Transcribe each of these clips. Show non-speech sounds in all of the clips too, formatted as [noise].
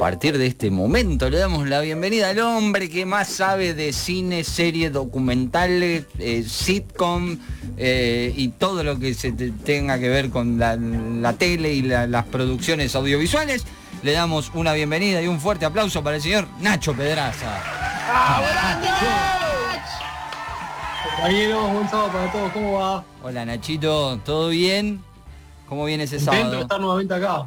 partir de este momento le damos la bienvenida al hombre que más sabe de cine, serie, documentales, eh, sitcom eh, y todo lo que se tenga que ver con la, tele y las producciones audiovisuales. Le damos una bienvenida y un fuerte aplauso para el señor Nacho Pedraza. Compañeros, buen sábado para todos, ¿cómo va? Hola Nachito, ¿todo bien? ¿Cómo viene ese sábado? estar nuevamente acá.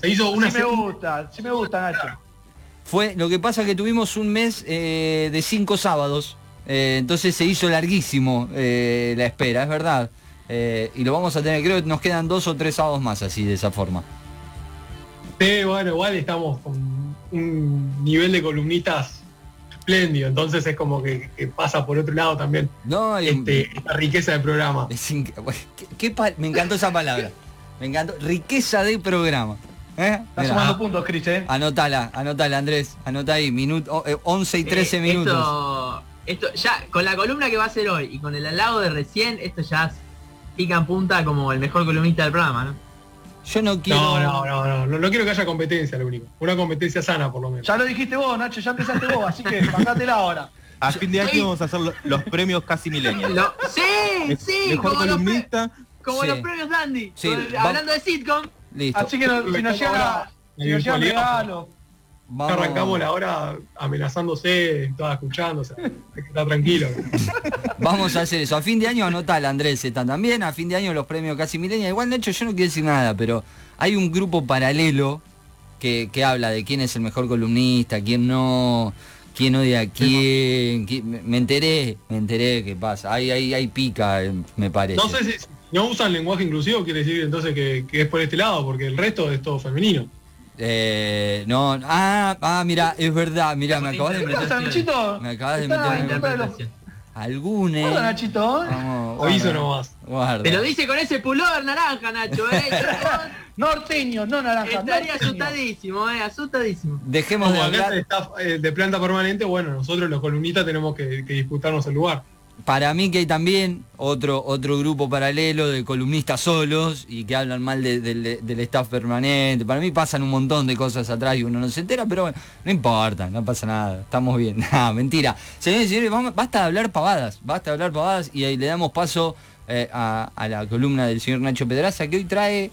Se hizo una... Sí me gusta, sí me gusta Nacho. Fue, lo que pasa que tuvimos un mes eh, de cinco sábados, eh, entonces se hizo larguísimo eh, la espera, es verdad. y lo vamos a tener, creo que nos quedan dos o tres sábados más así, de esa forma. Sí, bueno, igual estamos con un nivel de columnistas espléndido, entonces es como que, pasa por otro lado también no, este, esta riqueza de programa. [laughs] me encantó esa palabra. Me encantó. Riqueza de programa. ¿Eh? Está sumando puntos, Cris, ¿eh? Anotala, anotala, Andrés. Anota ahí, minuto, 11 y 13 minutos. Esto, esto, ya, con la columna que va a ser hoy y con el al lado de recién, esto ya pica en punta como el mejor columnista del programa, ¿no? Yo no quiero. No, no, no, no, no, quiero que haya competencia, lo único. Una competencia sana, por lo menos. Ya lo dijiste vos, Nacho, ya empezaste vos, así que la ahora. A fin de año vamos a hacer los premios casi milenios. sí, sí, mejor como columnista. Los, como los premios Dandy. hablando de sitcom. Listo. Así que si nos llega, si nos llega regalo. Arrancamos la hora amenazándose, estaba escuchando, o sea, tranquilo. [laughs] Vamos a hacer eso. A fin de año anota la Andrés están también, a fin de año los premios casi milenios. Igual de hecho yo no quiero decir nada, pero hay un grupo paralelo que, habla de quién es el mejor columnista, quién no, quién odia a quién. me enteré, me enteré qué pasa. Hay, hay, hay pica, me parece. No sé si no usan lenguaje inclusivo, quiere decir entonces que, que es por este lado, porque el resto es todo femenino. Eh, no, ah, ah, mira, es verdad, mira, me acabas de meter. Me acabas de meter. Algunes. Nachito. Aviso nomás. Guarda. Te lo dice con ese pulor naranja, Nacho, eh. [laughs] Norteño, no naranja. Estaría asustadísimo, eh, asustadísimo. Dejemos de hablar. Eh, de planta permanente, bueno, nosotros los columnistas tenemos que, que disputarnos el lugar para mí que hay también otro, otro grupo paralelo de columnistas solos y que hablan mal del staff permanente. Para mí pasan un montón de cosas atrás y uno no se entera, pero bueno, no importa, no pasa nada, estamos bien. [laughs] Ah, mentira. Señores y señores, basta de hablar pavadas, basta de hablar pavadas y ahí le damos paso eh, a, la columna del señor Nacho Pedraza que hoy trae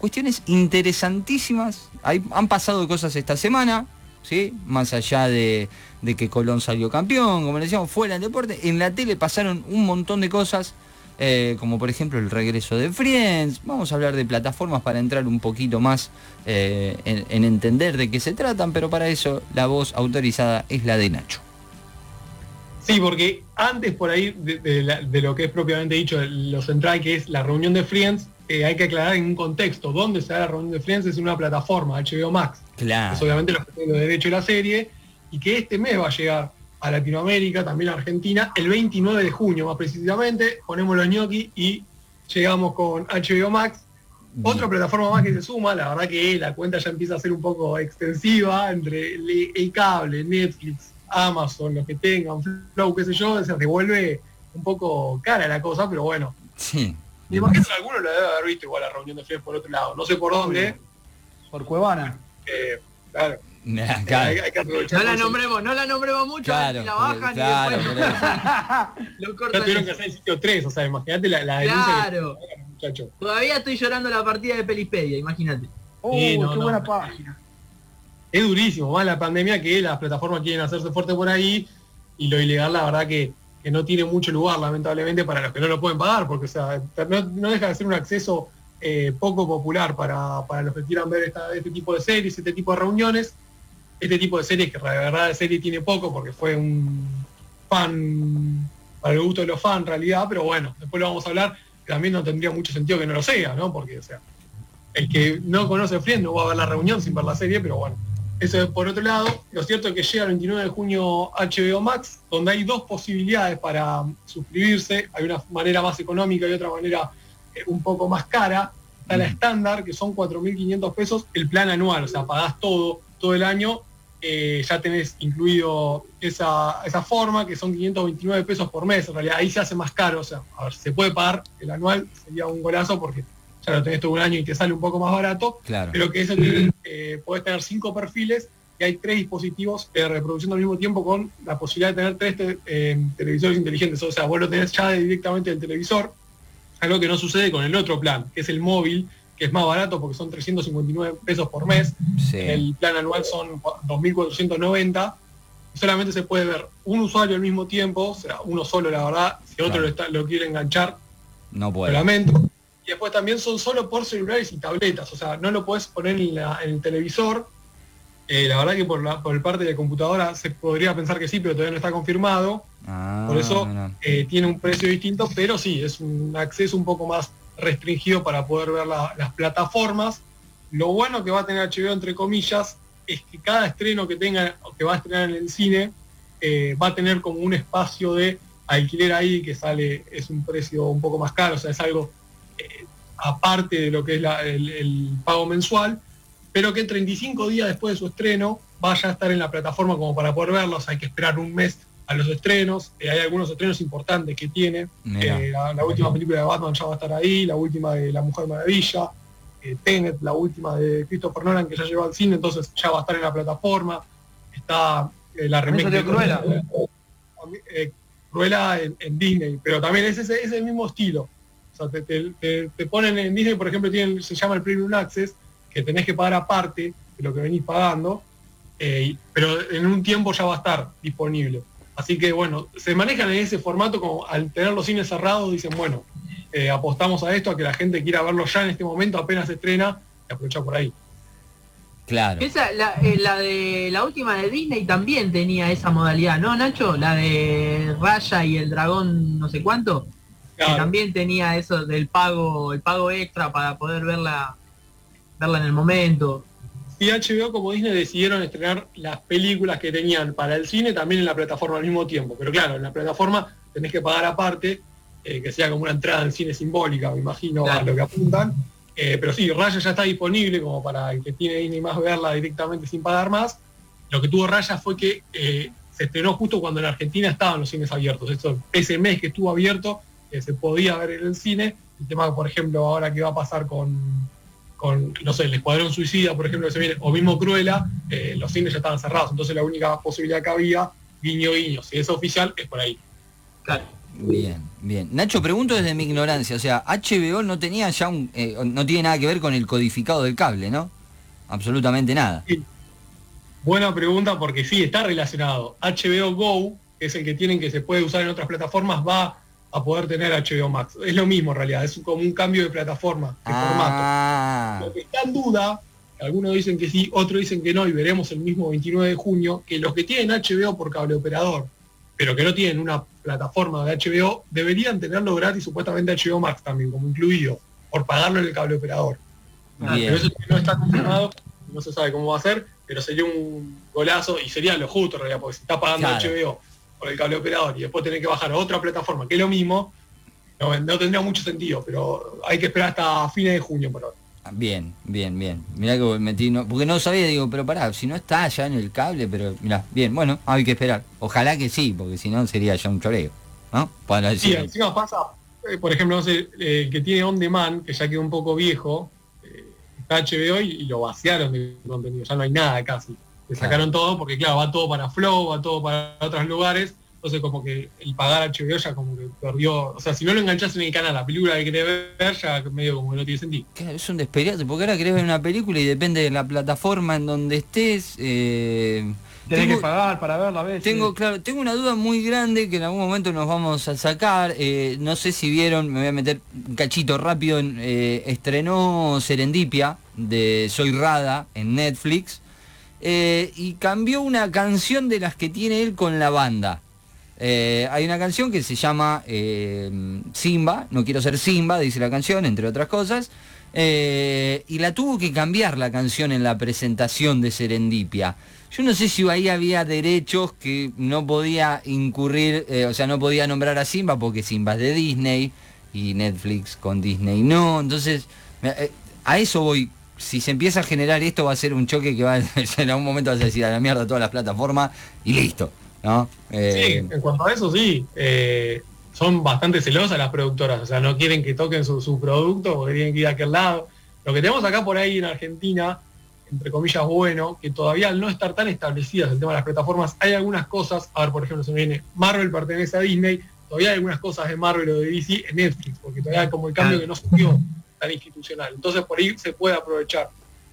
cuestiones interesantísimas. han pasado cosas esta semana, ¿sí? Más allá de de que Colón salió campeón, como le decíamos, fuera del deporte. En la tele pasaron un montón de cosas, eh, como por ejemplo el regreso de Friends. Vamos a hablar de plataformas para entrar un poquito más eh, en, entender de qué se tratan, pero para eso la voz autorizada es la de Nacho. Sí, porque antes por ahí de, lo que es propiamente dicho lo central, que es la reunión de Friends, eh, hay que aclarar en un contexto. ¿Dónde se da la reunión de Friends? Es una plataforma, HBO Max. Claro. obviamente los que tienen los derechos de la serie y que este mes va a llegar a Latinoamérica, también a Argentina, el 29 de junio más precisamente, ponemos los ñoqui y llegamos con HBO Max. Otra plataforma más que se suma, la verdad que la cuenta ya empieza a ser un poco extensiva entre el, cable, Netflix, Amazon, los que tengan, Flow, qué sé yo, se devuelve un poco cara la cosa, pero bueno. Sí. Me imagino que alguno lo debe haber visto igual la reunión de Fred por otro lado, no sé por dónde. Por Cuevana. Eh, claro no la nombremos, no la nombremos mucho, la bajan claro, y después [laughs] lo tuvieron que hacer el sitio 3, o sea, imagínate la, la Claro. Todavía estoy llorando la partida de Pelipedia, imagínate. Oh, qué buena página. Es durísimo, más la pandemia que las plataformas quieren hacerse fuerte por ahí y lo ilegal la verdad que, que no tiene mucho lugar lamentablemente para los que no lo pueden pagar, porque o sea, no, deja de ser un acceso eh, poco popular para, para, los que quieran ver este tipo de series, este tipo de reuniones este tipo de series, que la verdad de serie tiene poco porque fue un fan para el gusto de los fans en realidad, pero bueno, después lo vamos a hablar, también no tendría mucho sentido que no lo sea, ¿no? Porque, o sea, el que no conoce Friends no va a ver la reunión sin ver la serie, pero bueno. Eso es por otro lado. Lo cierto es que llega el 29 de junio HBO Max, donde hay dos posibilidades para suscribirse. Hay una manera más económica y otra manera eh, un poco más cara. Está la estándar, que son 4.500 pesos el plan anual, o sea, pagás todo, todo el año eh, ya tenés incluido esa, forma, que son 529 pesos por mes. En realidad ahí se hace más caro. O sea, a ver, se puede pagar el anual, sería un golazo porque ya lo tenés todo un año y te sale un poco más barato, Claro. pero que eso tiene, eh, podés tener cinco perfiles y hay tres dispositivos de reproducción al mismo tiempo con la posibilidad de tener tres te- eh, televisores inteligentes. O sea, vos lo tenés ya directamente del televisor, algo que no sucede con el otro plan, que es el móvil, que es más barato porque son 359 pesos por mes. Sí. El plan anual son 2.490. Solamente se puede ver un usuario al mismo tiempo, o sea, uno solo, la verdad. Si otro Claro. lo, está- lo quiere enganchar, No lo puedo. lamento. Y después también son solo por celulares y tabletas, o sea, no lo puedes poner en, la- en el televisor. Eh, la verdad que por, la, por el parte de computadora se podría pensar que sí, pero todavía no está confirmado. Ah, Por eso eh, tiene un precio distinto, pero sí, es un acceso un poco más restringido para poder ver la- las plataformas. Lo bueno que va a tener HBO, entre comillas, es que cada estreno que tenga o que va a estrenar en el cine eh, va a tener como un espacio de alquiler ahí que sale, es un precio un poco más caro, o sea, es algo aparte de lo que es la- el, el pago mensual, pero que 35 días después de su estreno vaya a estar en la plataforma como para poder verlos, hay que esperar un mes a los estrenos, eh, hay algunos estrenos importantes que tiene, eh, la, la última película de Batman ya va a estar ahí, la última de La Mujer Maravilla, eh, Tenet, la última de Christopher Nolan que ya llegó al cine, entonces ya va a estar en la plataforma, está eh, la remake de Cruella. Cruella en, en Disney, pero también es ese, ese mismo estilo. O sea, te, te- te- te ponen en Disney, por ejemplo, tienen, se llama el Premium Access, que tenés que pagar aparte de lo que venís pagando, eh, pero en un tiempo ya va a estar disponible. Así que bueno, se manejan en ese formato como al tener los cines cerrados, dicen, bueno, eh, apostamos a esto, a que la gente quiera verlo ya en este momento, apenas se estrena, y aprovecha por ahí. Claro. Esa, la, eh, la de la última de Disney también tenía esa modalidad, ¿no, Nacho? La de Raya y el dragón no sé cuánto, que también tenía eso del pago, el pago extra para poder verla, verla en el momento. Y HBO como Disney decidieron estrenar las películas que tenían para el cine también en la plataforma al mismo tiempo. Pero claro, en la plataforma tenés que pagar aparte, eh, que sea como una entrada en cine simbólica, me imagino, a lo que apuntan. Eh, pero sí, Raya ya está disponible como para el que tiene Disney más verla directamente sin pagar más. Lo que tuvo Raya fue que eh, se estrenó justo cuando en Argentina estaban los cines abiertos. Eso, ese mes que estuvo abierto eh, se podía ver en el cine. El tema, por ejemplo, ahora que va a pasar con, con, no sé, el Escuadrón Suicida, por ejemplo, que se viene, o mismo Cruella, eh, los cines ya estaban cerrados. Entonces la única posibilidad que había, guiño guiño, si es oficial, es por ahí. Claro. Bien, bien. Nacho, pregunto desde mi ignorancia, o sea, HBO no tenía ya un, eh, no tiene nada que ver con el codificado del cable, ¿no? Absolutamente nada. Buena pregunta porque sí, está relacionado. HBO Go, que es el que tienen que se puede usar en otras plataformas, va a poder tener HBO Max. Es lo mismo en realidad, es como un cambio de plataforma, de formato. Ah, Lo que está en duda, algunos dicen que sí, otros dicen que no, y veremos el mismo 29 de junio, que los que tienen HBO por cable operador, pero que no tienen una plataforma de HBO, deberían tenerlo gratis, supuestamente HBO Max también, como incluido, por pagarlo en el cable operador. bien. Pero eso no está confirmado, no se sabe cómo va a ser, pero sería un golazo y sería lo justo en realidad, porque si está pagando Claro. HBO por el cable operador y después tener que bajar a otra plataforma, que es lo mismo, no, no tendría mucho sentido, pero hay que esperar hasta fines de junio por ahora. Bien, bien, bien. Mirá que metí, no- porque no sabía, digo, pero pará, si no está ya en el cable, pero mirá, bien, bueno, hay que esperar. Ojalá que sí, porque si no sería ya un choreo, ¿no? Para Sí, decir. encima pasa, eh, por ejemplo, no sé, eh, el que tiene On Demand, que ya quedó un poco viejo, eh, está HBO y, y lo vaciaron de contenido, ya no hay nada casi. Le Claro. sacaron todo porque, claro, va todo para Flow, va todo para otros lugares, entonces como que el pagar HBO ya como que perdió, o sea, si no lo enganchás en el canal, la película que querés ver, ya medio como que no tiene sentido. Claro, es un desperiate, porque ahora querés ver una película y depende de la plataforma en donde estés. eh, Tenés tengo- que pagar para verla a veces. Tengo, claro, tengo una duda muy grande que en algún momento nos vamos a sacar. eh, no sé si vieron, me voy a meter un cachito rápido. en, eh, estrenó Serendipia de Soy Rada en Netflix. eh, y cambió una canción de las que tiene él con la banda. Eh, hay una canción que se llama eh, Simba, no quiero ser Simba, dice la canción, entre otras cosas. eh, y la tuvo que cambiar la canción en la presentación de Serendipia. Yo no sé si ahí había derechos que no podía incurrir, o sea, no podía nombrar a Simba porque Simba es de Disney y Netflix con Disney no. Entonces, a eso voy. Si se empieza a generar esto va a ser un choque que va a, [laughs] en algún momento vas a decir a la mierda todas las plataformas y listo. ¿No? Sí, Eh, en cuanto a eso sí. Eh, son bastante celosas las productoras, o sea, no quieren que toquen su, su producto porque tienen que ir a aquel lado. Lo que tenemos acá por ahí en Argentina, entre comillas, bueno, que todavía al no estar tan establecidas el tema de las plataformas, hay algunas cosas, a ver, por ejemplo, se me viene, Marvel pertenece a Disney, todavía hay algunas cosas de Marvel o de DC en Netflix, porque todavía hay como el cambio que no se dio tan institucional. Entonces por ahí se puede aprovechar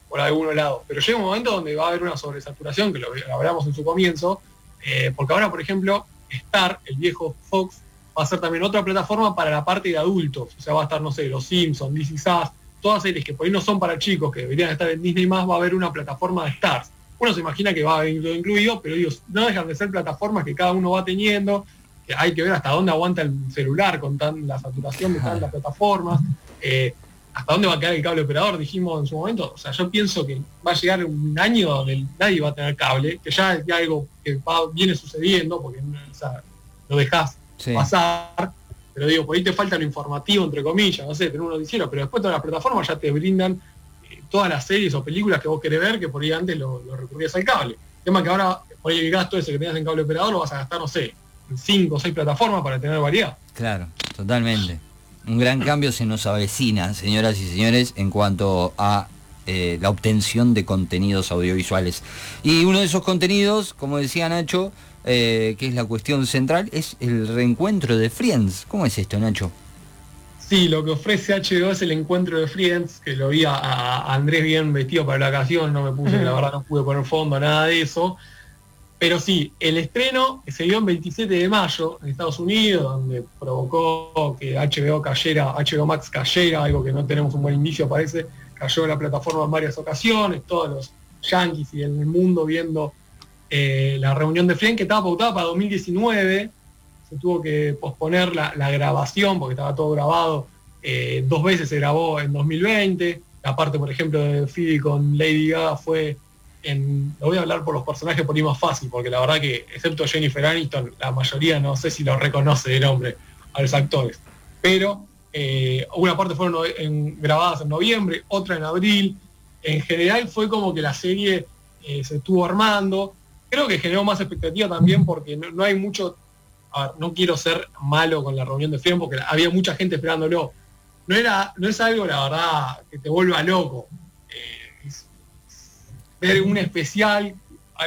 por algún lado. Pero llega un momento donde va a haber una sobresaturación, que lo hablamos en su comienzo, eh, porque ahora, por ejemplo, Star, el viejo Fox, va a ser también otra plataforma para la parte de adultos. O sea, va a estar, no sé, Los Simpsons, DC Sass, todas series que por ahí no son para chicos, que deberían estar en Disney más, va a haber una plataforma de Stars. Uno se imagina que va a haber todo incluido, pero digo, no dejan de ser plataformas que cada uno va teniendo, que hay que ver hasta dónde aguanta el celular con tan, la saturación de tantas plataformas. Eh, hasta dónde va a quedar el cable operador, dijimos en su momento. O sea, yo pienso que va a llegar un año donde nadie va a tener cable, que ya es algo que viene sucediendo, porque o sea, lo dejas pasar. Pero digo, por ahí te falta lo informativo, entre comillas, no sé, tener un noticiero, pero después todas las plataformas ya te brindan eh, todas las series o películas que vos querés ver, que por ahí antes lo, recurrías al cable. El tema que ahora, por ahí el gasto ese que tenías en cable operador lo vas a gastar, no sé, en cinco o seis plataformas para tener variedad. Claro, totalmente un gran cambio se nos avecina, señoras y señores, en cuanto a eh, la obtención de contenidos audiovisuales. Y uno de esos contenidos, como decía Nacho, eh, que es la cuestión central, es el reencuentro de Friends. ¿Cómo es esto, Nacho? Sí, lo que ofrece HBO es el encuentro de Friends, que lo vi a, Andrés bien vestido para la ocasión, no me puse, la verdad no pude poner fondo, nada de eso. Pero sí, el estreno se dio el 27 de mayo en Estados Unidos, donde provocó que HBO cayera, HBO Max cayera, algo que no tenemos un buen indicio parece, cayó en la plataforma en varias ocasiones, todos los yankees y el mundo viendo eh, la reunión de Friends que estaba pautada para 2019, se tuvo que posponer la, grabación porque estaba todo grabado, eh, dos veces se grabó en 2020, la parte por ejemplo de Phoebe con Lady Gaga fue lo voy a hablar por los personajes por ahí más fácil, porque la verdad que, excepto Jennifer Aniston, la mayoría no sé si lo reconoce de nombre a los actores. Pero eh, una parte fueron grabadas en noviembre, otra en abril. En general fue como que la serie eh, se estuvo armando. Creo que generó más expectativa también porque no, hay mucho, no quiero ser malo con la reunión de FIEM porque había mucha gente esperándolo. No, era, no es algo, la verdad, que te vuelva loco ver un especial.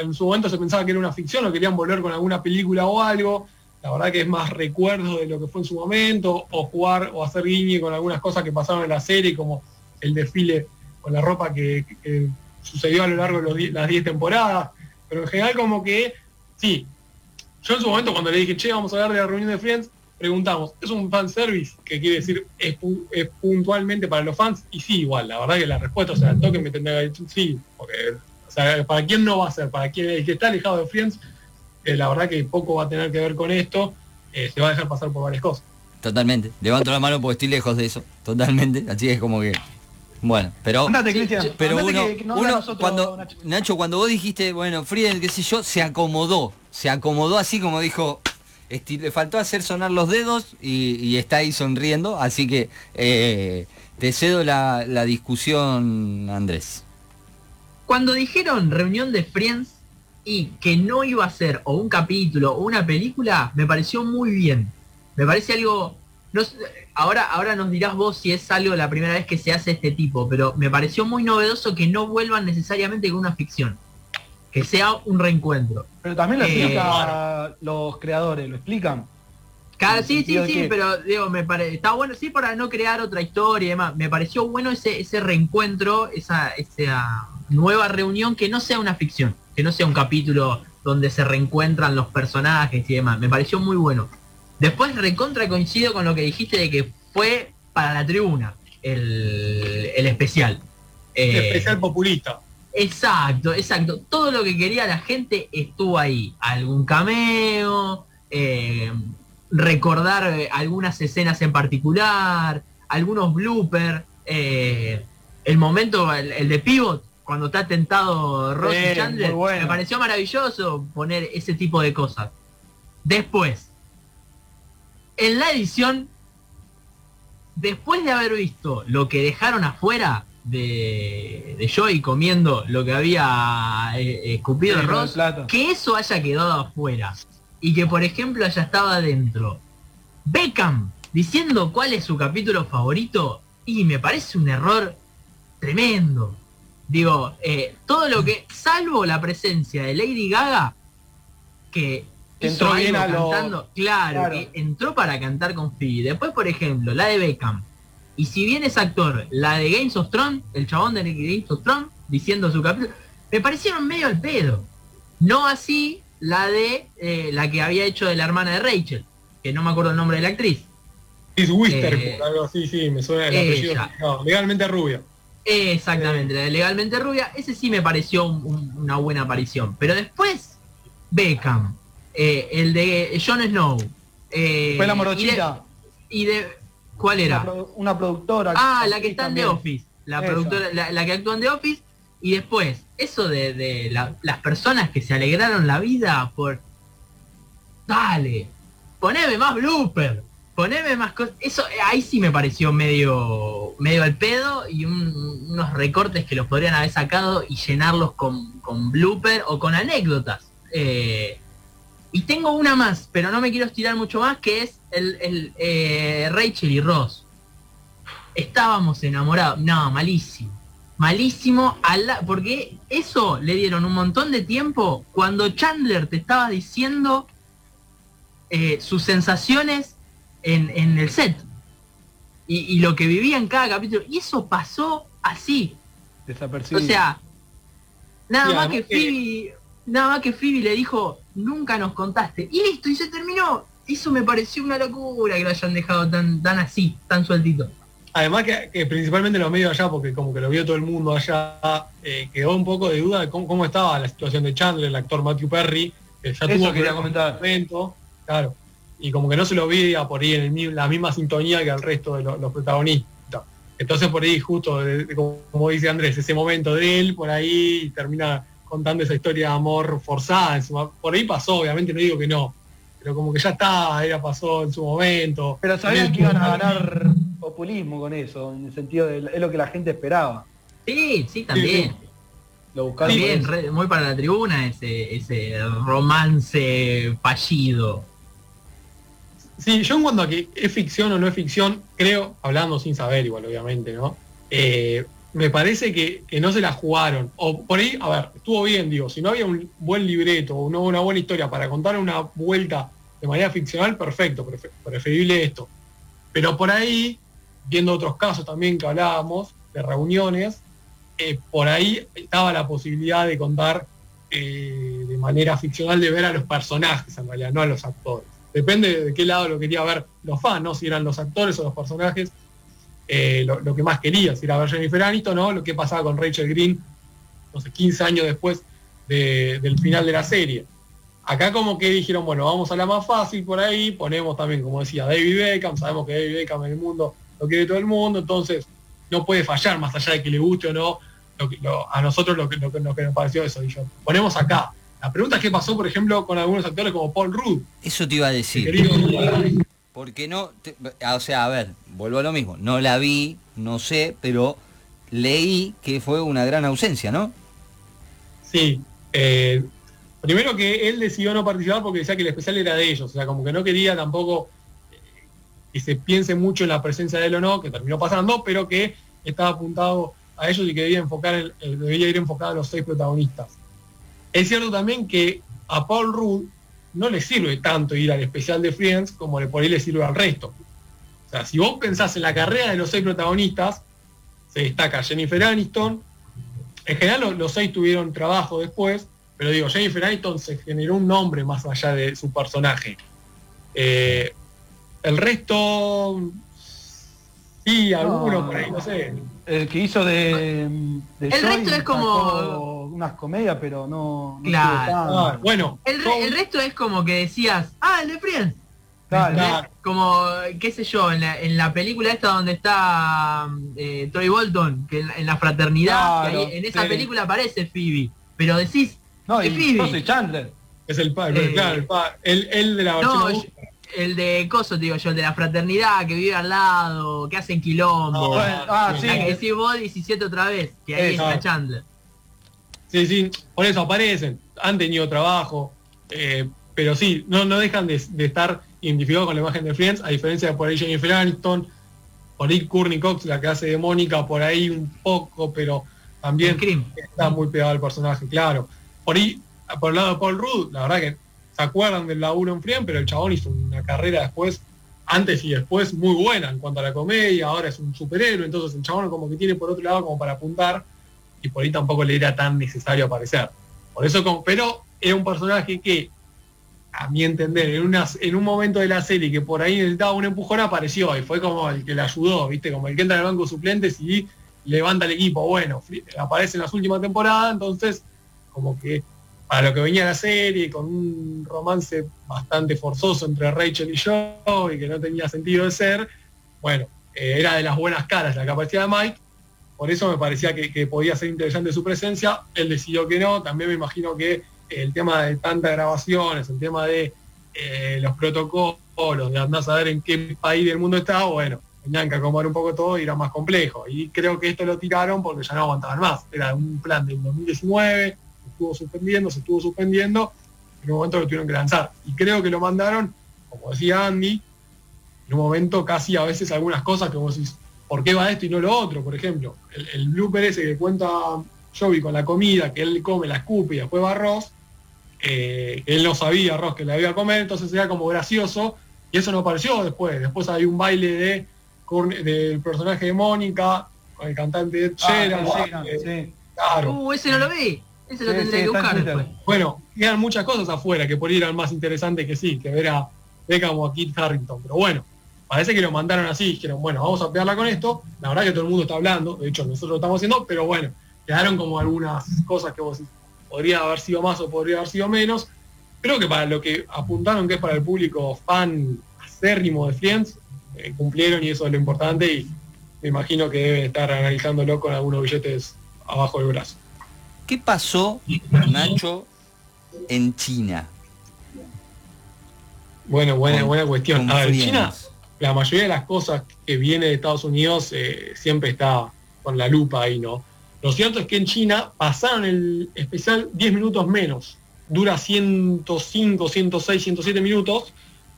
En su momento se pensaba que era una ficción o querían volver con alguna película o algo. La verdad que es más recuerdo de lo que fue en su momento, o jugar o hacer guiñe con algunas cosas que pasaron en la serie, como el desfile con la ropa que, sucedió a lo largo de las 10 temporadas. Pero en general como que, sí, yo en su momento cuando le dije, che, vamos a hablar de la reunión de Friends, preguntamos, ¿es un fan service? Que quiere decir, es, puntualmente para los fans? Y sí, igual, la verdad que la respuesta, o sea, el toque me tendría que decir sí, porque, o sea, ¿para quién no va a ser? Para quien el que está alejado de Friends, eh, la verdad que poco va a tener que ver con esto, eh, se va a dejar pasar por varias cosas. Totalmente, levanto la mano porque estoy lejos de eso, totalmente, así es como que... Bueno, pero, pero uno, cuando Nacho. cuando vos dijiste, bueno, Friends, qué sé yo, se acomodó, se acomodó así como dijo, le faltó hacer sonar los dedos y, está ahí sonriendo, así que eh, te cedo la, discusión, Andrés. Cuando dijeron reunión de Friends y que no iba a ser o un capítulo o una película, me pareció muy bien. Me parece algo... ahora, ahora nos dirás vos si es algo la primera vez que se hace este tipo, pero me pareció muy novedoso que no vuelvan necesariamente con una ficción que sea un reencuentro. Pero también lo explican los creadores, lo explican. Claro, sí, sí, sí, pero digo, me parece, está bueno, sí, para no crear otra historia y demás. Me pareció bueno ese, ese reencuentro, esa, esa nueva reunión que no sea una ficción, que no sea un capítulo donde se reencuentran los personajes y demás. Me pareció muy bueno. Después recontra coincido con lo que dijiste de que fue para la tribuna el, el especial. El especial populista. Exacto, exacto. Todo lo que quería la gente estuvo ahí. Algún cameo, eh, recordar eh, algunas escenas en particular, algunos bloopers, eh, el momento, el, de pivot, cuando está tentado Ross y Chandler, me pareció maravilloso poner ese tipo de cosas. Después, en la edición, después de haber visto lo que dejaron afuera, de, de Joey comiendo lo que había eh, escupido el Ross, que eso haya quedado afuera y que por ejemplo haya estado adentro Beckham diciendo cuál es su capítulo favorito y me parece un error tremendo. Digo, eh, todo lo que, salvo la presencia de Lady Gaga, que hizo entró bien algo a lo- cantando, claro, claro. que entró para cantar con Phoebe. Después, por ejemplo, la de Beckham. Y si bien es actor, la de Games of Thrones, el chabón de Games of Thrones, diciendo su capítulo, me parecieron medio al pedo. No así la de eh, la que había hecho de la hermana de Rachel, que no me acuerdo el nombre de la actriz. Es Wister, Eh, algo así, sí, me suena el apellido. No, legalmente rubia. Exactamente, la de legalmente rubia, ese sí me pareció un- un- una buena aparición. Pero después, Beckham, eh, el de Jon Snow. eh, Fue la y de- morochita. Y de, ¿Cuál Una, era? produ- una productora. Ah, la que está en The. Office. La productora, la, la que actúa en The Office. Y después, eso de, de la- las personas que se alegraron la vida por. Dale, poneme más blooper, poneme más cosas. Eso eh, ahí sí me pareció medio medio al pedo y un- unos recortes que los podrían haber sacado y llenarlos con, con blooper o con anécdotas. Eh, y tengo una más, pero no me quiero estirar mucho más, que es el, el, eh, Rachel y Ross. Estábamos enamorados. No, malísimo. Malísimo, al la- porque eso le dieron un montón de tiempo cuando Chandler te estaba diciendo eh, sus sensaciones en, en el set. Y, y lo que vivía en cada capítulo. Y eso pasó así. Desapercibido. O sea, nada más que- Phoebe, nada más que Phoebe le dijo, nunca nos contaste. Y listo, y se terminó. Eso me pareció una locura que lo hayan dejado tan, tan así, tan sueltito. Además que, que principalmente los medios allá, porque como que lo vio todo el mundo allá, eh, quedó un poco de duda de cómo, cómo estaba la situación de Chandler, el actor Matthew Perry, que ya Eso tuvo quería comentar. momento, claro, y como que no se lo veía por ahí en el la misma sintonía que el resto de lo- los protagonistas. Entonces por ahí justo, de- de- como, dice Andrés, ese momento de él por ahí termina contando esa historia de amor forzada. por ahí pasó, obviamente no digo que no, pero como que ya está, era pasó en su momento. Pero sabían que iban a ganar populismo con eso, en el sentido de es lo que la gente esperaba. Sí, sí, también. Lo buscaron. También, re- muy para la tribuna ese, ese romance fallido. Sí, yo en cuanto a que es ficción o no es ficción, creo, hablando sin saber igual, obviamente, ¿no? Eh, me parece que, que no se la jugaron. O por ahí, a ver, estuvo bien, digo, si no había un buen libreto o no una buena historia para contar una vuelta de manera ficcional, perfecto, prefe- preferible esto. Pero por ahí, viendo otros casos también que hablábamos, de reuniones, eh, por ahí estaba la posibilidad de contar eh, de manera ficcional, de ver a los personajes en realidad, no a los actores. Depende de qué lado lo quería ver los fans. Si eran los actores o los personajes, eh, lo, lo que más quería, si era ver Jennifer Aniston, ¿no? Lo que pasaba con Rachel Green, no sé, 15 años después de- del final de la serie. Acá como que dijeron, bueno, vamos a la más fácil por ahí, ponemos también, como decía, David Beckham, sabemos que David Beckham en el mundo lo quiere todo el mundo, entonces no puede fallar más allá de que le guste o no, lo que- lo- a nosotros lo que, lo, nos pareció eso, y yo, ponemos acá. La pregunta es qué pasó, por ejemplo, con algunos actores como Paul Rudd, Eso te iba a decir. querido- Porque no, te- o sea, a ver, vuelvo a lo mismo. No la vi, no sé, pero leí que fue una gran ausencia, ¿no? Sí. eh, primero que él decidió no participar porque decía que el especial era de ellos. O sea, como que no quería tampoco eh, que se piense mucho en la presencia de él o no, que terminó pasando, pero que estaba apuntado a ellos y que debía enfocar el- el- debía ir enfocado a los seis protagonistas. Es cierto también que a Paul Rudd no le sirve tanto ir al especial de Friends como le por ahí le sirve al resto. O sea, si vos pensás en la carrera de los seis protagonistas, se destaca Jennifer Aniston, en general los, los seis tuvieron trabajo después, pero digo, Jennifer Aniston se generó un nombre más allá de su personaje. Eh, el resto, sí, algunos No. por ahí, no sé. El que hizo de, de El Joy resto es como- unas comedias, pero no, no Claro. Ah, bueno, El, re- son- el resto es como que decías, ah, el de Friends. Como, qué sé yo, en la, en la película esta donde está eh, Troy Bolton, que en, la- en la fraternidad, que Claro, ahí- en esa sí. película aparece Phoebe. Pero decís, No, Es Phoebe. soy Chandler. es el padre, Eh, claro, el padre, el, el de la no, yo- el de Coso, te digo yo, el de la fraternidad, que vive al lado, que hacen quilombo. Ah, Bueno, ah, sí. La que decís vos 17 otra vez, que ahí está Chandler. Sí, sí, por eso aparecen, han tenido trabajo, eh, pero sí, no, no dejan de, de estar identificado con la imagen de Friends, a diferencia de por ahí Jennifer Aniston, por ahí Courtney Cox, la que hace de Mónica, por ahí un poco, pero también está muy pegado al personaje, claro. Por ahí, por el lado de Paul Rudd, la verdad que se acuerdan del laburo en Friends, pero el chabón hizo una carrera después, antes y después, muy buena en cuanto a la comedia, ahora es un superhéroe, entonces el chabón como que tiene por otro lado como para apuntar, y por ahí tampoco le era tan necesario aparecer. Por eso, pero era un personaje que a mi entender, en, en un momento de la serie que por ahí necesitaba un empujón, apareció y fue como el que le ayudó, ¿viste? Como el que entra en el banco suplentes y levanta el equipo. Bueno, aparece en las últimas temporadas, entonces, como que para lo que venía la serie, con un romance bastante forzoso entre Rachel y yo, y que no tenía sentido de ser, bueno, eh, era de las buenas caras la capacidad de Mike, por eso me parecía que, que podía ser interesante su presencia, él decidió que no, también me imagino que el tema de tantas grabaciones, el tema de eh, los protocolos, de andar a saber en qué país del mundo estaba, bueno, tenían que acomodar un poco todo y era más complejo. Y creo que esto lo tiraron porque ya no aguantaban más. Era un plan del 2019, se estuvo suspendiendo, se estuvo suspendiendo, en un momento lo tuvieron que lanzar. Y creo que lo mandaron, como decía Andy, en un momento casi a veces algunas cosas que vos decís, ¿por qué va esto y no lo otro? Por ejemplo, el, el blooper ese que cuenta Joey con la comida, que él come, la escupe y después va arroz, eh, él no sabía arroz que le había a comer, entonces era como gracioso, y eso no apareció después. Después hay un baile de del personaje de Mónica, con el cantante Ed ah, sí. Claro. Uh, ese no lo vi. Ese lo tendré que buscar después. Bueno, quedan muchas cosas afuera que por ir eran más interesantes que sí, que ver a Beckham o a Kit Harrington. Pero bueno, parece que lo mandaron así, dijeron, bueno, vamos a pegarla con esto. La verdad que todo el mundo está hablando, de hecho nosotros lo estamos haciendo, pero bueno, quedaron como algunas cosas que vos podría haber sido más o podría haber sido menos. Creo que para lo que apuntaron que es para el público fan acérrimo de Friends, eh, cumplieron y eso es lo importante y me imagino que deben estar analizándolo con algunos billetes abajo del brazo. ¿Qué pasó, Nacho, en China? Bueno, buena, buena cuestión. A ver, China, la mayoría de las cosas que viene de Estados Unidos eh, siempre está con la lupa ahí, ¿no? Lo cierto es que en China pasaron el especial 10 minutos menos. Dura 105, 106, 107 minutos.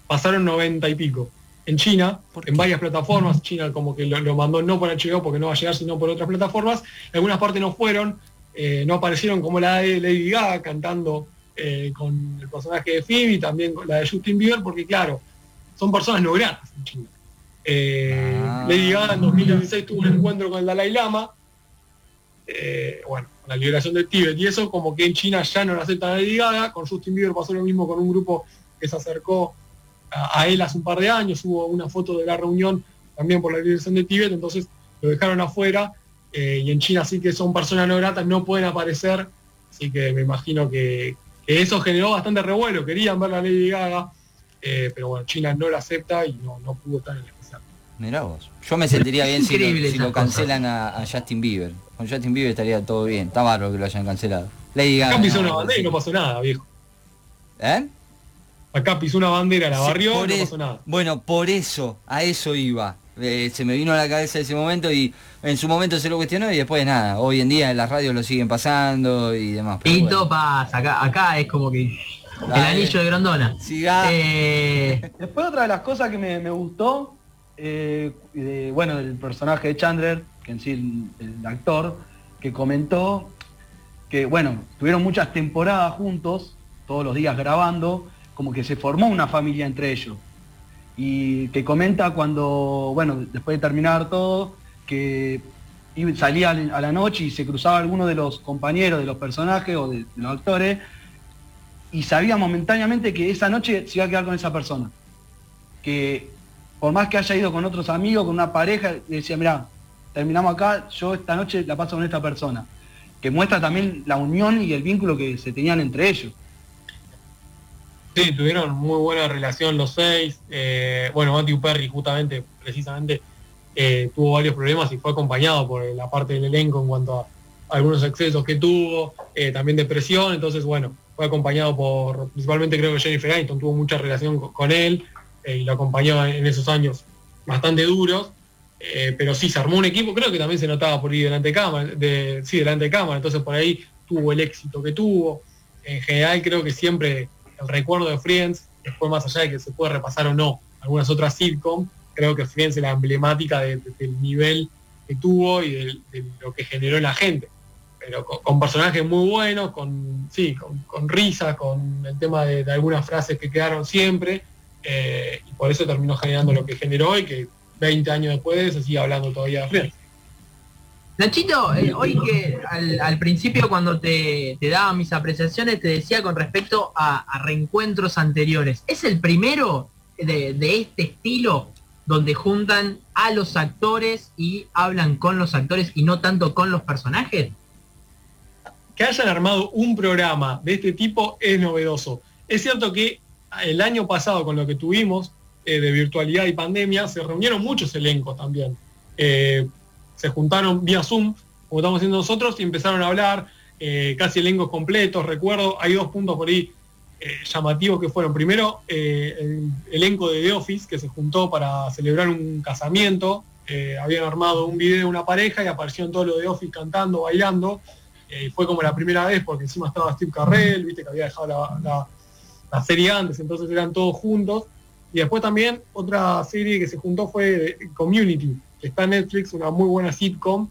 Pasaron 90 y pico. En China, en varias plataformas, China como que lo, mandó no por HBO porque no va a llegar, sino por otras plataformas. En algunas partes no fueron, eh, no aparecieron como la de Lady Gaga cantando eh, con el personaje de Phoebe, también la de Justin Bieber, porque claro, son personas no gratas en China. Eh, ah. Lady Gaga en 2016 tuvo un encuentro con el Dalai Lama, eh, bueno, la liberación del Tíbet. Y eso como que en China ya no lo aceptan a con Justin Bieber pasó lo mismo con un grupo que se acercó a, él hace un par de años, hubo una foto de la reunión también por la liberación de Tíbet, entonces lo dejaron afuera, eh, y en China sí que son personas no gratas, no pueden aparecer, así que me imagino que, eso generó bastante revuelo, querían ver la Lady Gaga, eh, pero bueno, China no la acepta y no, no pudo estar en el. Mirá vos, yo me sentiría bien si lo, cancelan a Justin Bieber con Justin Bieber estaría todo bien. Está bárbaro que lo hayan cancelado. Lady Gaga. Acá pisó una bandera y no pasó nada, viejo. ¿Eh? Acá pisó una bandera, la barrió, no pasó nada. Bueno, por eso, a eso iba. Eh, se me vino a la cabeza ese momento y en su momento se lo cuestionó y después nada. Hoy en día en las radios lo siguen pasando y demás. Y pasa, acá, acá es como que el anillo de Grandona. Eh... Después otra de las cosas que me, gustó, eh, bueno, del personaje de Chandler, que en sí el, actor, que comentó que, bueno, tuvieron muchas temporadas juntos, todos los días grabando, como que se formó una familia entre ellos. Y que comenta cuando, bueno, después de terminar todo, que salía a la noche y se cruzaba alguno de los compañeros, de los personajes o de, los actores, y sabía momentáneamente que esa noche se iba a quedar con esa persona. Que por más que haya ido con otros amigos, con una pareja, decía, mira, terminamos acá, yo esta noche la paso con esta persona. Que muestra también la unión y el vínculo que se tenían entre ellos. Sí, tuvieron muy buena relación los seis. Eh, bueno, Matthew Perry justamente, precisamente, eh, tuvo varios problemas y fue acompañado por la parte del elenco en cuanto a algunos excesos que tuvo, eh, también depresión, entonces bueno, fue acompañado por, principalmente creo que Jennifer Aniston tuvo mucha relación con, él y lo acompañó en esos años bastante duros. Eh, pero sí, se armó un equipo, creo que también se notaba por ahí delante de cámara, de, sí, delante de cámara, entonces por ahí tuvo el éxito que tuvo. En general creo que siempre el recuerdo de Friends después más allá de que se puede repasar o no algunas otras sitcom, creo que Friends es la emblemática de- de- del nivel que tuvo y de, lo que generó en la gente. Pero con, personajes muy buenos, con, sí, con, con risas, con el tema de algunas frases que quedaron siempre, eh, y por eso terminó generando lo que generó y que 20 años después se sigue hablando todavía de Friends. Nachito, eh, hoy que al, al principio cuando te, te daba mis apreciaciones te decía con respecto a, a reencuentros anteriores, ¿es el primero de, de este estilo donde juntan a los actores y hablan con los actores y no tanto con los personajes? que hayan armado un programa de este tipo es novedoso. Es cierto que el año pasado, con lo que tuvimos eh, de virtualidad y pandemia, se reunieron muchos elencos también. Eh, se juntaron vía Zoom, como estamos haciendo nosotros, y empezaron a hablar, eh, casi elencos completos. Recuerdo, hay dos puntos por ahí llamativos que fueron. Primero, el elenco de The Office, que se juntó para celebrar un casamiento. Habían armado un video de una pareja y aparecieron todos los de Office cantando, bailando. Eh, fue como la primera vez porque encima estaba Steve Carrell, viste que había dejado la- la serie antes, entonces eran todos juntos. Y después también otra serie que se juntó fue Community, que está en Netflix, una muy buena sitcom,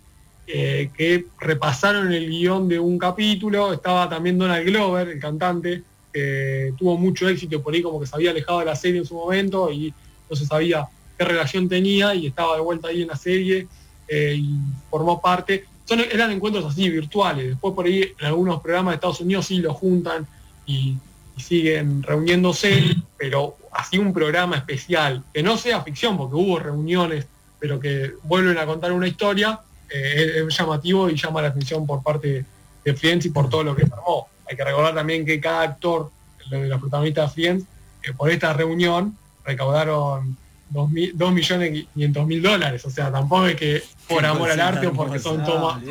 eh, que repasaron el guion de un capítulo. Estaba también Donald Glover, el cantante, que tuvo mucho éxito por ahí como que se había alejado de la serie en su momento y no se sabía qué relación tenía y estaba de vuelta ahí en la serie eh, y formó parte. Son, eran encuentros así virtuales. Después por ahí en algunos programas de Estados Unidos sí lo juntan y, y siguen reuniéndose, pero así un programa especial, que no sea ficción, porque hubo reuniones, pero que vuelven a contar una historia, eh, es, llamativo y llama la atención por parte de Friends y por todo lo que se armó. Hay que recordar también que cada actor, de los protagonistas de Friends, eh, por esta reunión recaudaron 2 millones y 500 mil dólares. O sea, tampoco es que por amor al arte o porque son tomas.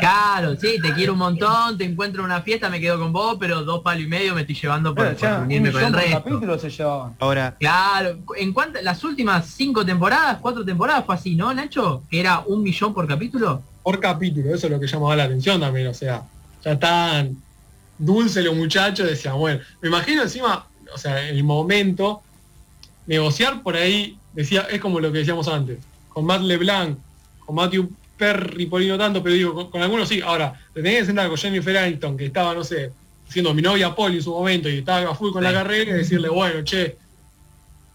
Claro, sí, te quiero un montón, te encuentro en una fiesta, me quedo con vos, pero dos palos y medio me estoy llevando por, Pero, por ya, un reunirme con el resto. se llevaban. Ahora, Claro, en cuanto las últimas cinco temporadas, cuatro temporadas fue así, ¿no, Nacho? Que era un millón por capítulo. por capítulo, eso es lo que llamaba la atención también, o sea, ya tan dulce los muchachos, decían, bueno, me imagino encima, o sea, en el momento, negociar por ahí, decía, es como lo que decíamos antes, con Matt LeBlanc, con Matthew Perry, por ahí no tanto, pero digo, con, con algunos sí, ahora, te tenés que sentar con Jennifer Aniston, que estaba, no sé, siendo mi novia Polly en su momento y estaba a full con la carrera y decirle, bueno, che,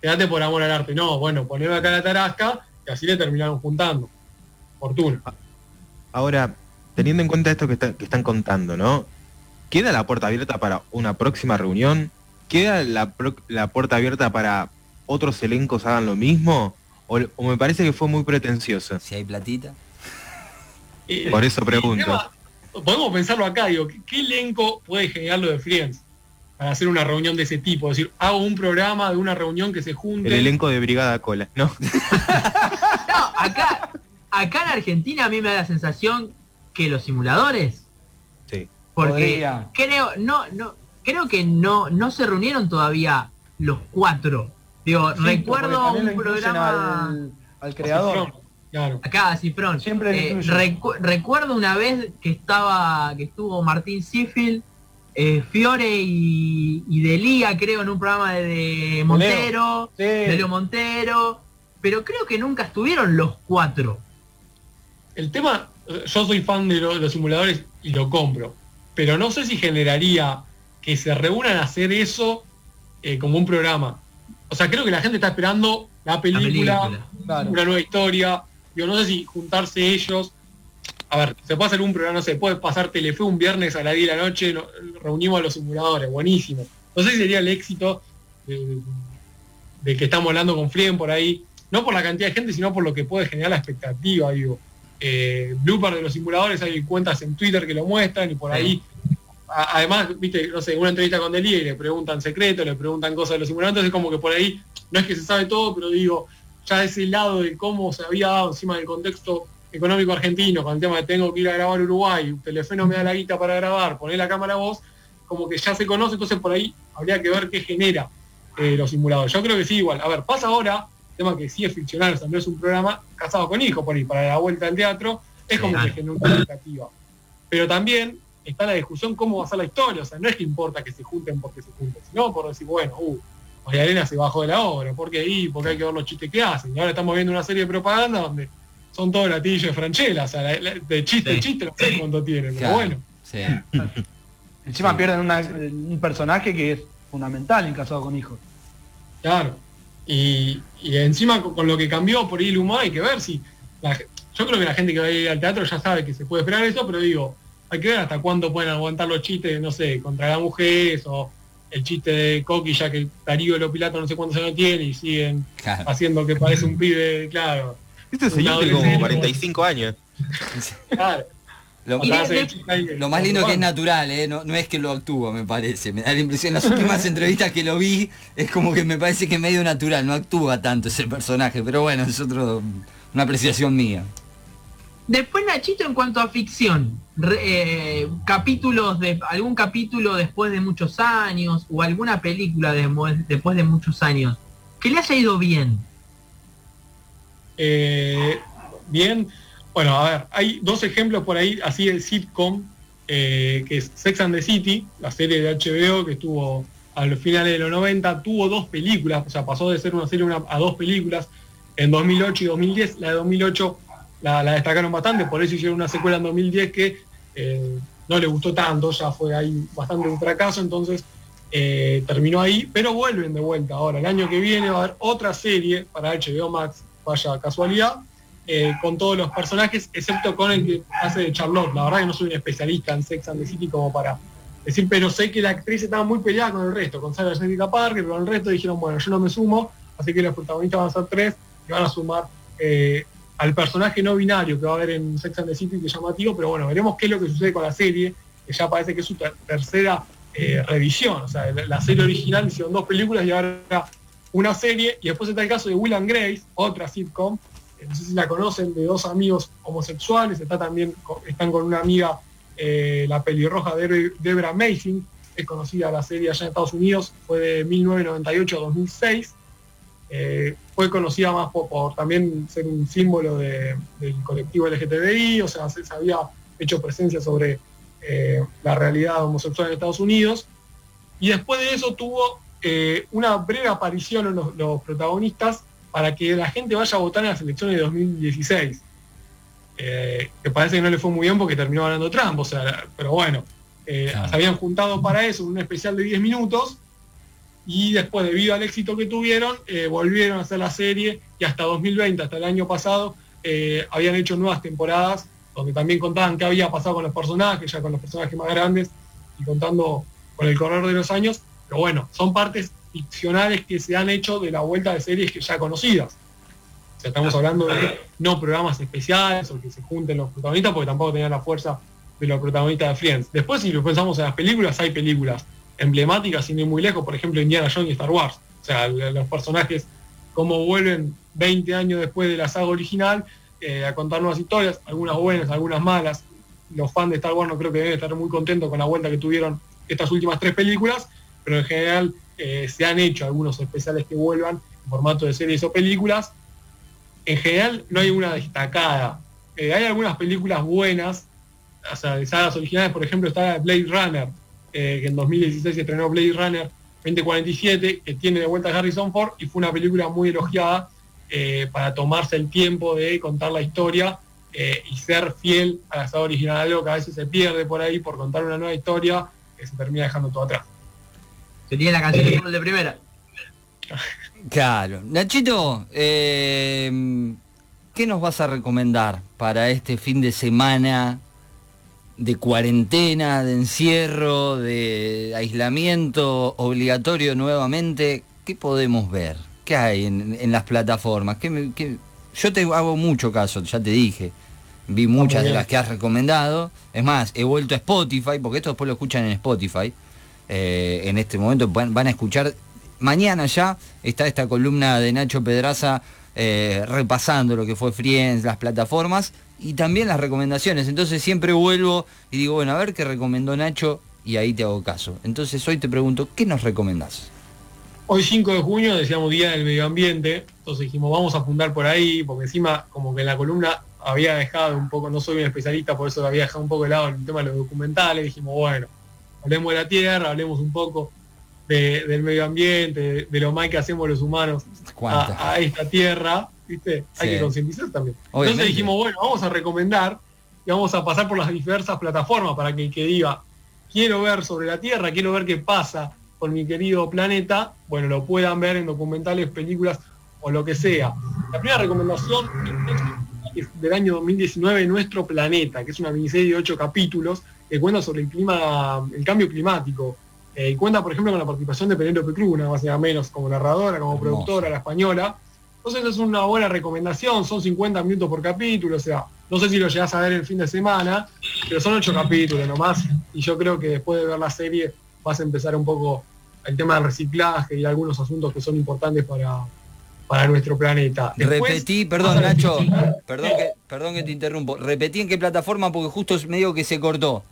quédate por amor al arte, no, bueno, poneme acá la tarasca, y así le terminaron juntando. Fortuna. ahora, teniendo en cuenta esto que, está- que están contando, ¿no? ¿Queda la puerta abierta para una próxima reunión? ¿Queda la, la puerta abierta para otros elencos hagan lo mismo? ¿O, o me parece que fue muy pretencioso? Si hay platita. [laughs] Eh, Por eso pregunto. tema- podemos pensarlo acá, digo, ¿qué, qué elenco puede generar lo de Friends para hacer una reunión de ese tipo? Es decir, hago un programa de una reunión que se junte. El elenco de Brigada Cola, ¿no? [laughs] No, acá, acá en Argentina a mí me da la sensación que los simuladores, Sí. porque Podría. creo, no, no, creo que no, no se reunieron todavía los cuatro. Digo, Sí, recuerdo un programa. al, al creador. Claro. Acá, Cifrón. Siempre Eh, recu- recuerdo una vez que estaba, que estuvo Martín Sifil, eh, Fiore y, y Delía, creo, en un programa de, de Montero, Sí. de Leo Montero, pero creo que nunca estuvieron los cuatro. El tema, yo soy fan de lo- los simuladores y lo compro, pero no sé si generaría que se reúnan a hacer eso eh, como un programa. O sea, creo que la gente está esperando la La película. Claro. una nueva historia. Yo no sé si juntarse ellos. A ver, se puede hacer un programa, no sé, puede pasar Telefe un viernes a las 10 de la noche, no- reunimos a los simuladores, buenísimo. No sé si sería el éxito de, de que estamos hablando con Flien por ahí, no por la cantidad de gente, sino por lo que puede generar la expectativa, digo. Eh, blooper de los simuladores, hay cuentas en Twitter que lo muestran y por Sí. ahí además, viste, no sé, una entrevista con Delia y le preguntan secretos, le preguntan cosas de los simuladores, es como que por ahí, no es que se sabe todo, pero digo, ya ese lado de cómo se había dado encima del contexto económico argentino, con el tema de tengo que ir a grabar Uruguay, Telefe me da la guita para grabar, poner la cámara vos, como que ya se conoce, entonces por ahí habría que ver qué genera eh, los simuladores. Yo creo que sí, igual. A ver, pasa ahora, tema que sí es ficcional, o sea, no es un programa casado con hijo por ahí, para la vuelta al teatro, es como que genera una expectativa. Pero también está la discusión cómo va a ser la historia, o sea, no es que importa que se junten porque se junten, sino por decir, bueno, uh, María Elena se bajó de la obra. ¿Por qué ahí? Porque hay que ver los chistes que hacen. Y ahora estamos viendo una serie de propaganda donde son todos latillos de Franchella, o sea, la- la- de chiste Sí. chiste, no sé cuánto tienen, pero Claro, bueno. sí. [laughs] Encima pierden una- un personaje que es fundamental en Casado con Hijos. Claro. Y, y encima con, con lo que cambió por ahí el humor hay que ver si... la yo creo que la gente que va a ir al teatro ya sabe que se puede esperar eso, pero digo, hay que ver hasta cuándo pueden aguantar los chistes, no sé, contra la mujer o el chiste de Coqui, ya que Darío Lopilato no sé cuántos años tiene y siguen Claro. haciendo que parece un [laughs] pibe, claro. Este señor tiene como adolescente. 45 años. claro. Lo, de- de- lo más lindo es que es natural, ¿eh? no, no es que lo actúa, me parece. Me da la impresión, en las últimas [laughs] entrevistas que lo vi, es como que me parece que es medio natural, no actúa tanto ese personaje, pero bueno, es otro, una apreciación mía. Después Nachito en cuanto a ficción, eh, capítulos de algún capítulo después de muchos años o alguna película de- después de muchos años que le haya ido bien. Eh, bien, bueno, a ver, hay dos ejemplos por ahí, así de sitcom, eh, que es Sex and the City, la serie de HBO que estuvo a los finales de los 90, tuvo dos películas, o sea, pasó de ser una serie a dos películas en 2008 y 2010. La de 2008 la, destacaron bastante, por eso hicieron una secuela en 2010 que eh, no le gustó tanto, ya fue ahí bastante un fracaso, entonces eh, terminó ahí, pero vuelven de vuelta ahora. El año que viene va a haber otra serie para HBO Max, vaya casualidad, eh, con todos los personajes, excepto con el que hace de Charlotte. La verdad que no soy un especialista en Sex and the City como para decir, pero sé que la actriz estaba muy peleada con el resto, con Sarah Jessica Parker, con el resto dijeron, bueno, yo no me sumo, así que los protagonistas van a ser tres y van a sumar al personaje no binario que va a haber en Sex and the City, que llamativo, pero bueno, veremos qué es lo que sucede con la serie, que ya parece que es su ter- tercera eh, revisión, o sea, la, serie original hicieron dos películas y ahora una serie, y después está el caso de Will and Grace, otra sitcom, eh, no sé si la conocen, de dos amigos homosexuales, está también, están con una amiga, eh, la pelirroja de Debra Amazing, es conocida la serie allá en Estados Unidos, fue de 1998 a 2006, eh, fue conocida más por, por también ser un símbolo de- del colectivo LGTBI, o sea, se, se había hecho presencia sobre eh, la realidad homosexual en Estados Unidos, y después de eso tuvo eh, una breve aparición en los, los protagonistas para que la gente vaya a votar en las elecciones de 2016. Eh, que parece que no le fue muy bien porque terminó ganando Trump, o sea, pero bueno, Claro. se habían juntado para eso, un especial de 10 minutos, y después, debido al éxito que tuvieron, eh, volvieron a hacer la serie y hasta 2020, hasta el año pasado, eh, habían hecho nuevas temporadas donde también contaban qué había pasado con los personajes, ya con los personajes más grandes y contando con el correr de los años. Pero bueno, son partes ficcionales que se han hecho de la vuelta de series que ya conocidas. O sea, estamos hablando de no programas especiales o que se junten los protagonistas porque tampoco tenían la fuerza de los protagonistas de Friends. Después, si lo pensamos en las películas, hay películas emblemáticas sin ir muy lejos, por ejemplo Indiana Jones y Star Wars. O sea, los personajes como vuelven 20 años después de la saga original eh, a contar nuevas historias, algunas buenas, algunas malas. Los fans de Star Wars no creo que deben estar muy contentos con la vuelta que tuvieron estas últimas tres películas, pero en general eh, se han hecho algunos especiales que vuelvan en formato de series o películas. En general no hay una destacada. Eh, hay algunas películas buenas, o sea, de sagas originales, por ejemplo, está Blade Runner, eh, que en 2016 se estrenó Blade Runner 2047, que tiene de vuelta a Harrison Ford y fue una película muy elogiada eh, para tomarse el tiempo de contar la historia eh, y ser fiel a la saga original, algo que a veces se pierde por ahí por contar una nueva historia que se termina dejando todo atrás. Se tiene la canción de de primera. [laughs] Claro. Nachito, eh, ¿qué nos vas a recomendar para este fin de semana de cuarentena, de encierro, de aislamiento obligatorio nuevamente? ¿Qué podemos ver? ¿Qué hay en, en las plataformas? ¿Qué Yo te hago mucho caso, ya te dije. Vi muchas de las que has recomendado. Es más, he vuelto a Spotify, porque esto después lo escuchan en Spotify. Eh, en este momento van, van a escuchar mañana ya está esta columna de Nacho Pedraza eh, repasando lo que fue Friends, las plataformas y también las recomendaciones. Entonces siempre vuelvo y digo, bueno, a ver qué recomendó Nacho y ahí te hago caso. Entonces hoy te pregunto, ¿qué nos recomendás? Hoy 5 de junio decíamos Día del Medio Ambiente, entonces dijimos vamos a fundar por ahí, porque encima como que en la columna había dejado un poco, no soy un especialista, por eso había dejado un poco de lado el tema de los documentales, dijimos bueno, hablemos de la Tierra, hablemos un poco de- del medio ambiente, de, de lo mal que hacemos los humanos a esta tierra, ¿viste? Hay Sí. que concientizar también. Obviamente. Entonces dijimos, bueno, vamos a recomendar y vamos a pasar por las diversas plataformas para que el que diga, quiero ver sobre la Tierra, quiero ver qué pasa con mi querido planeta, bueno, lo puedan ver en documentales, películas o lo que sea. La primera recomendación es del año 2019, Nuestro Planeta, que es una miniserie de ocho capítulos que cuenta sobre el clima, el cambio climático. Eh, y cuenta, por ejemplo, con la participación de Penélope Cruz, nada más y menos, como narradora, como Hermoso. productora, la española. Entonces es una buena recomendación, son 50 minutos por capítulo, o sea, no sé si lo llegás a ver el fin de semana, pero son ocho capítulos nomás, y yo creo que después de ver la serie vas a empezar un poco el tema del reciclaje y algunos asuntos que son importantes para, para nuestro planeta. Después, Repetí, perdón Nacho, perdón que, perdón que te interrumpo. Repetí en qué plataforma porque justo es medio que se cortó.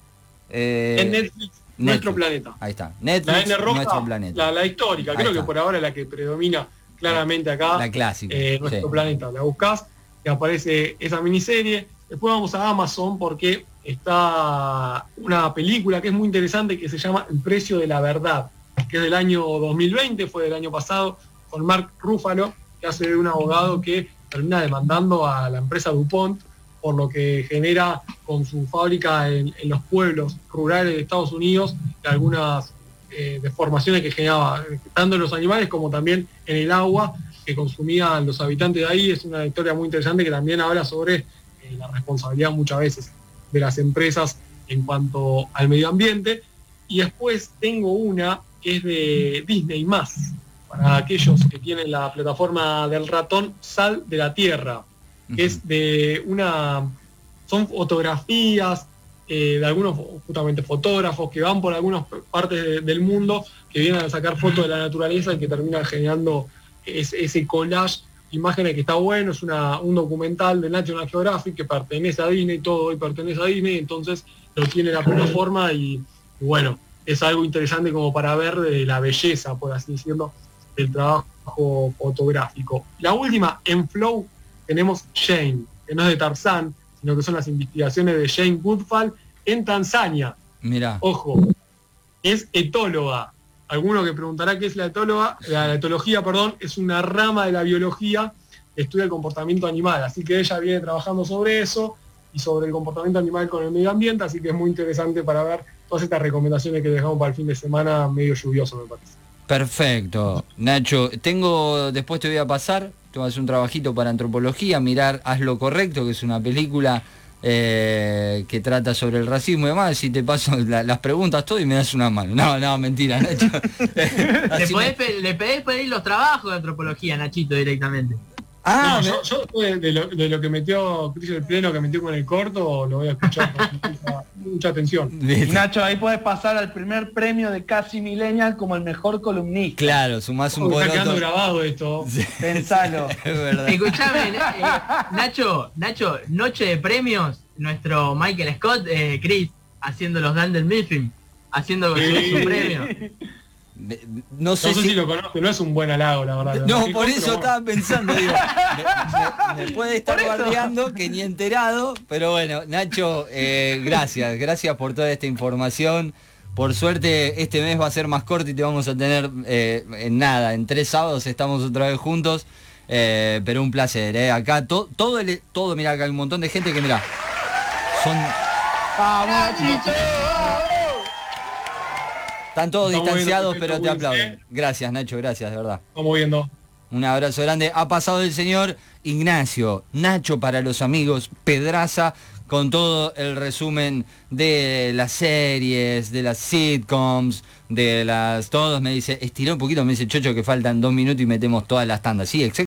Eh, en Netflix, Nuestro. Planeta. Ahí está. La Netflix, N roja, nuestro planeta. La, la histórica, Ahí creo está. que por ahora es la que predomina claramente acá. La clásica. eh, nuestro sí. planeta. La buscás y aparece esa miniserie. Después vamos a Amazon porque está una película que es muy interesante que se llama El precio de la verdad, que es del año 2020, fue del año pasado, con Mark Ruffalo, que hace de un abogado que termina demandando a la empresa DuPont por lo que genera con su fábrica en, en los pueblos rurales de Estados Unidos y algunas eh, deformaciones que generaba, tanto en los animales como también en el agua que consumían los habitantes de ahí. Es una historia muy interesante que también habla sobre eh, la responsabilidad muchas veces de las empresas en cuanto al medio ambiente. Y después tengo una que es de Disney más, para aquellos que tienen la plataforma del ratón Sal de la Tierra, que es de una... Son fotografías eh, de algunos justamente fotógrafos que van por algunas partes de- del mundo que vienen a sacar fotos de la naturaleza y que terminan generando es- ese collage imágenes que está bueno, es una, un documental de National Geographic que pertenece a Disney, todo hoy pertenece a Disney, entonces lo tiene la plataforma y, y bueno, es algo interesante como para ver de la belleza, por así decirlo, del trabajo fotográfico. La última, en Flow, tenemos Jane, que no es de Tarzán, sino que son las investigaciones de Jane Goodfall en Tanzania. Mirá. Ojo, es etóloga. Alguno que preguntará qué es la etóloga, la, la etología, perdón, es una rama de la biología que estudia el comportamiento animal. Así que ella viene trabajando sobre eso y sobre el comportamiento animal con el medio ambiente, así que es muy interesante para ver todas estas recomendaciones que dejamos para el fin de semana medio lluvioso, me parece. Perfecto. Nacho, tengo, después te voy a pasar, hacer un trabajito para antropología, mirar Haz lo correcto, que es una película eh, que trata sobre el racismo y demás, si te paso [laughs] la- las preguntas todo y me das una mano. No, no, mentira, Nacho. [laughs] [laughs] Le podés, le podés pedir los trabajos de antropología, Nachito, directamente. Ah, No, me- yo, yo de, de lo, de lo que metió Cris el pleno, que metió con el corto, lo voy a escuchar con [laughs] mucha, mucha atención. Nacho, ahí puedes pasar al primer premio de Casi Millennial como el mejor columnista. Claro, sumás un Uy, está quedando grabado esto. Sí, Pensalo. [laughs] es verdad. Escuchame, eh, Nacho, Nacho, noche de premios, nuestro Michael Scott, eh, Chris, haciendo los Dan del Mifflin, haciendo su, su premio. [laughs] No sé No sé si... si lo conoce, no es un buen halago, la verdad. No, por eso bueno. estaba pensando, digo, me, me- me puede estar [laughs] bardeando que ni enterado, pero bueno, Nacho, eh, gracias, gracias por toda esta información. Por suerte este mes va a ser más corto y te vamos a tener eh, en nada, en tres sábados estamos otra vez juntos, eh, pero un placer, eh. acá to- todo, el, todo, mira, acá hay un montón de gente que mira, son, ¡Vamos, Nachito! Están todos Estamos distanciados, viendo pero te aplauden. Gracias, Nacho, gracias, de verdad. Vamos viendo. Un abrazo grande. Ha pasado el señor Ignacio, Nacho para los amigos, Pedraza, con todo el resumen de las series, de las sitcoms, de las... Todos me dice, estiró un poquito, me dice Chocho que faltan dos minutos y metemos todas las tandas. Sí, exacto.